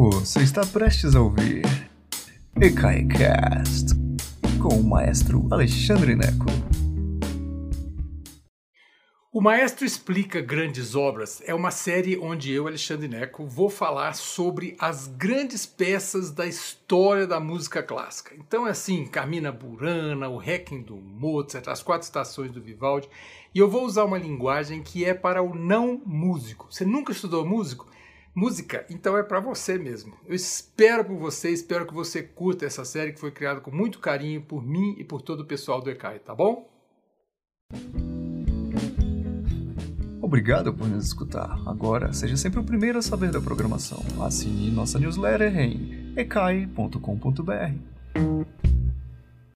Você está prestes a ouvir EKAICAST com o maestro Alexandre Neco. O Maestro Explica Grandes Obras é uma série onde eu, Alexandre Neco, vou falar sobre as grandes peças da história da música clássica. Então é assim, Carmina Burana, o Requiem do Mozart, as quatro estações do Vivaldi, e eu vou usar uma linguagem que é para o não músico. Você nunca estudou músico? Música, então é para você mesmo. Eu espero por você, espero que você curta essa série que foi criada com muito carinho por mim e por todo o pessoal do ECAI, tá bom? Obrigado por nos escutar. Agora, seja sempre o primeiro a saber da programação. Assine nossa newsletter em ecai.com.br.